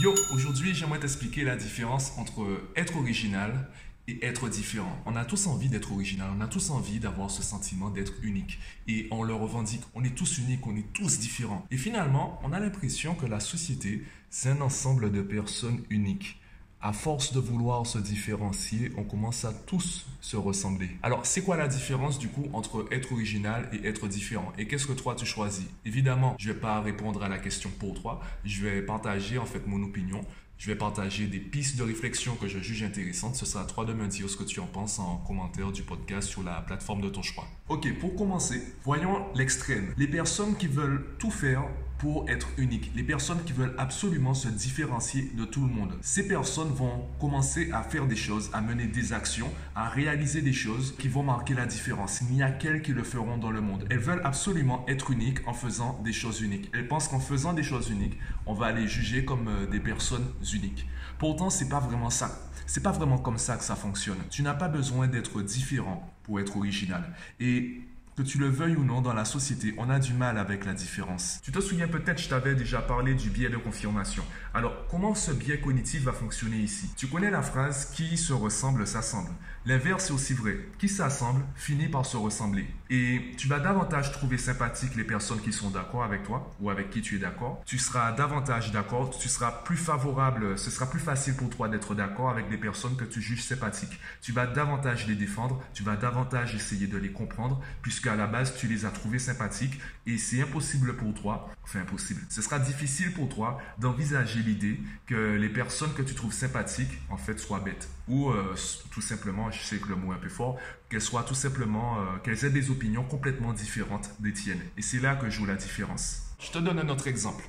Yo, aujourd'hui j'aimerais t'expliquer la différence entre être original et être différent. On a tous envie d'être original, on a tous envie d'avoir ce sentiment d'être unique. Et on le revendique, on est tous uniques, on est tous différents. Et finalement, on a l'impression que la société, c'est un ensemble de personnes uniques à force de vouloir se différencier, on commence à tous se ressembler. Alors, c'est quoi la différence du coup entre être original et être différent? Et qu'est-ce que toi tu choisis? Évidemment, je vais pas répondre à la question pour toi, je vais partager en fait mon opinion. Je vais partager des pistes de réflexion que je juge intéressantes. Ce sera à toi de me dire ce que tu en penses en commentaire du podcast sur la plateforme de ton choix. Ok, pour commencer, voyons l'extrême. Les personnes qui veulent tout faire pour être uniques. Les personnes qui veulent absolument se différencier de tout le monde. Ces personnes vont commencer à faire des choses, à mener des actions, à réaliser des choses qui vont marquer la différence. Il n'y a qu'elles qui le feront dans le monde. Elles veulent absolument être uniques en faisant des choses uniques. Elles pensent qu'en faisant des choses uniques, on va les juger comme euh, des personnes uniques. Pourtant, c'est pas vraiment ça. C'est pas vraiment comme ça que ça fonctionne. Tu n'as pas besoin d'être différent pour être original. Et que tu le veuilles ou non, dans la société, on a du mal avec la différence. Tu te souviens peut-être, je t'avais déjà parlé du biais de confirmation. Alors, comment ce biais cognitif va fonctionner ici? Tu connais la phrase qui se ressemble s'assemble. L'inverse est aussi vrai. Qui s'assemble finit par se ressembler. Et tu vas davantage trouver sympathique les personnes qui sont d'accord avec toi ou avec qui tu es d'accord. Tu seras davantage d'accord, tu seras plus favorable, ce sera plus facile pour toi d'être d'accord avec des personnes que tu juges sympathiques. Tu vas davantage les défendre, tu vas davantage essayer de les comprendre puisque à la base, tu les as trouvés sympathiques et c'est impossible pour toi, enfin impossible, ce sera difficile pour toi d'envisager l'idée que les personnes que tu trouves sympathiques, en fait, soient bêtes. Ou euh, tout simplement, je sais que le mot est un peu fort, qu'elles soient tout simplement, euh, qu'elles aient des opinions complètement différentes des tiennes. Et c'est là que joue la différence. Je te donne un autre exemple.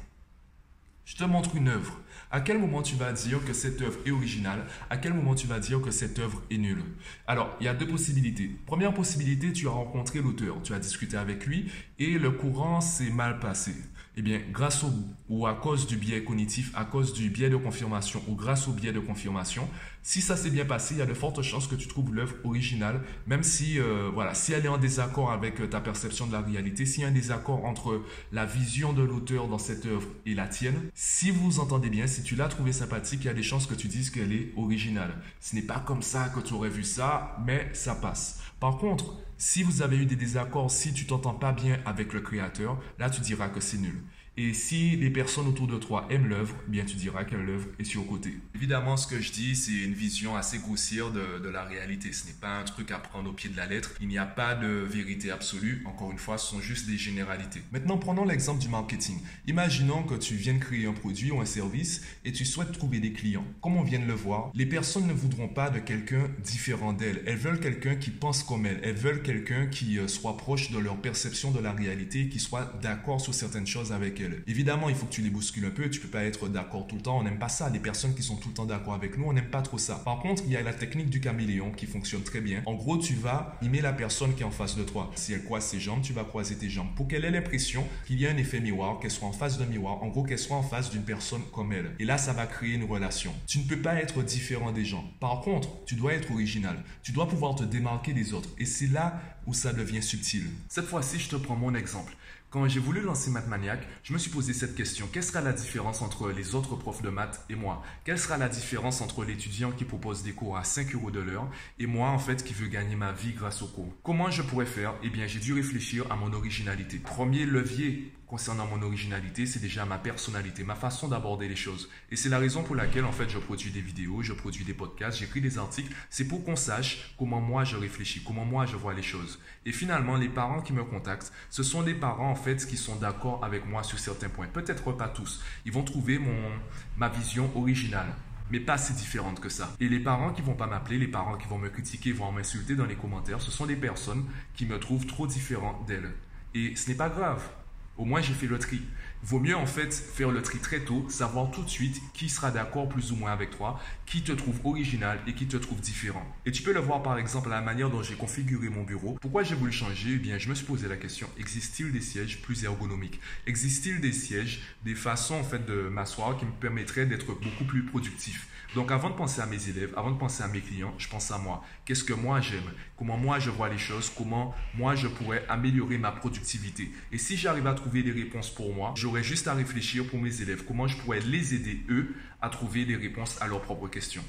Je te montre une œuvre. À quel moment tu vas dire que cette œuvre est originale? À quel moment tu vas dire que cette œuvre est nulle? Alors, il y a deux possibilités. Première possibilité, tu as rencontré l'auteur, tu as discuté avec lui et le courant s'est mal passé eh bien, grâce au ou à cause du biais cognitif, à cause du biais de confirmation ou grâce au biais de confirmation, si ça s'est bien passé, il y a de fortes chances que tu trouves l'œuvre originale, même si, euh, voilà, si elle est en désaccord avec euh, ta perception de la réalité, s'il y a un désaccord entre la vision de l'auteur dans cette œuvre et la tienne, si vous vous entendez bien, si tu l'as trouvée sympathique, il y a des chances que tu dises qu'elle est originale. Ce n'est pas comme ça que tu aurais vu ça, mais ça passe. Par contre, si vous avez eu des désaccords, si tu t'entends pas bien avec le créateur, là tu diras que c'est nul. Et si les personnes autour de toi aiment l'œuvre, eh bien tu diras que l'œuvre est sur côté. Évidemment, ce que je dis, c'est une vision assez grossière de, de la réalité. Ce n'est pas un truc à prendre au pied de la lettre. Il n'y a pas de vérité absolue. Encore une fois, ce sont juste des généralités. Maintenant, prenons l'exemple du marketing. Imaginons que tu viennes créer un produit ou un service et tu souhaites trouver des clients. Comme on vient de le voir, les personnes ne voudront pas de quelqu'un différent d'elles. Elles veulent quelqu'un qui pense comme elles. Elles veulent quelqu'un qui euh, soit proche de leur perception de la réalité, qui soit d'accord sur certaines choses avec Évidemment, il faut que tu les bouscules un peu. Tu peux pas être d'accord tout le temps. On n'aime pas ça. Les personnes qui sont tout le temps d'accord avec nous, on n'aime pas trop ça. Par contre, il y a la technique du caméléon qui fonctionne très bien. En gros, tu vas mimer la personne qui est en face de toi. Si elle croise ses jambes, tu vas croiser tes jambes pour qu'elle ait l'impression qu'il y a un effet miroir, qu'elle soit en face d'un miroir. En gros, qu'elle soit en face d'une personne comme elle. Et là, ça va créer une relation. Tu ne peux pas être différent des gens. Par contre, tu dois être original. Tu dois pouvoir te démarquer des autres. Et c'est là où ça devient subtil. Cette fois-ci, je te prends mon exemple. Quand j'ai voulu lancer Mathmaniac, je me suis posé cette question. Quelle sera la différence entre les autres profs de maths et moi? Quelle sera la différence entre l'étudiant qui propose des cours à 5 euros de l'heure et moi, en fait, qui veux gagner ma vie grâce aux cours? Comment je pourrais faire? Eh bien, j'ai dû réfléchir à mon originalité. Premier levier concernant mon originalité, c'est déjà ma personnalité, ma façon d'aborder les choses. Et c'est la raison pour laquelle, en fait, je produis des vidéos, je produis des podcasts, j'écris des articles. C'est pour qu'on sache comment moi je réfléchis, comment moi je vois les choses. Et finalement, les parents qui me contactent, ce sont des parents, en fait, qui sont d'accord avec moi sur certains points. Peut-être pas tous. Ils vont trouver mon, ma vision originale mais pas si différente que ça. Et les parents qui vont pas m'appeler, les parents qui vont me critiquer, vont m'insulter dans les commentaires, ce sont des personnes qui me trouvent trop différent d'elles. Et ce n'est pas grave. Au moins, j'ai fait le tri. Vaut mieux en fait faire le tri très tôt, savoir tout de suite qui sera d'accord plus ou moins avec toi, qui te trouve original et qui te trouve différent. Et tu peux le voir par exemple à la manière dont j'ai configuré mon bureau. Pourquoi j'ai voulu changer? Eh bien, je me suis posé la question existe-t-il des sièges plus ergonomiques? Existe-t-il des sièges, des façons en fait de m'asseoir qui me permettraient d'être beaucoup plus productif? Donc avant de penser à mes élèves, avant de penser à mes clients, je pense à moi. Qu'est-ce que moi j'aime? Comment moi je vois les choses? Comment moi je pourrais améliorer ma productivité? Et si j'arrive à trouver des réponses pour moi, j'aurais juste à réfléchir pour mes élèves, comment je pourrais les aider, eux, à trouver des réponses à leurs propres questions.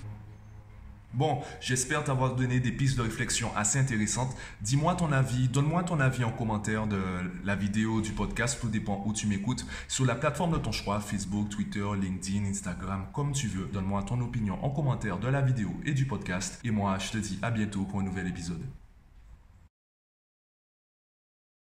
Bon, j'espère t'avoir donné des pistes de réflexion assez intéressantes. Dis-moi ton avis, donne-moi ton avis en commentaire de la vidéo, du podcast, tout dépend où tu m'écoutes, sur la plateforme de ton choix, Facebook, Twitter, LinkedIn, Instagram, comme tu veux. Donne-moi ton opinion en commentaire de la vidéo et du podcast. Et moi, je te dis à bientôt pour un nouvel épisode.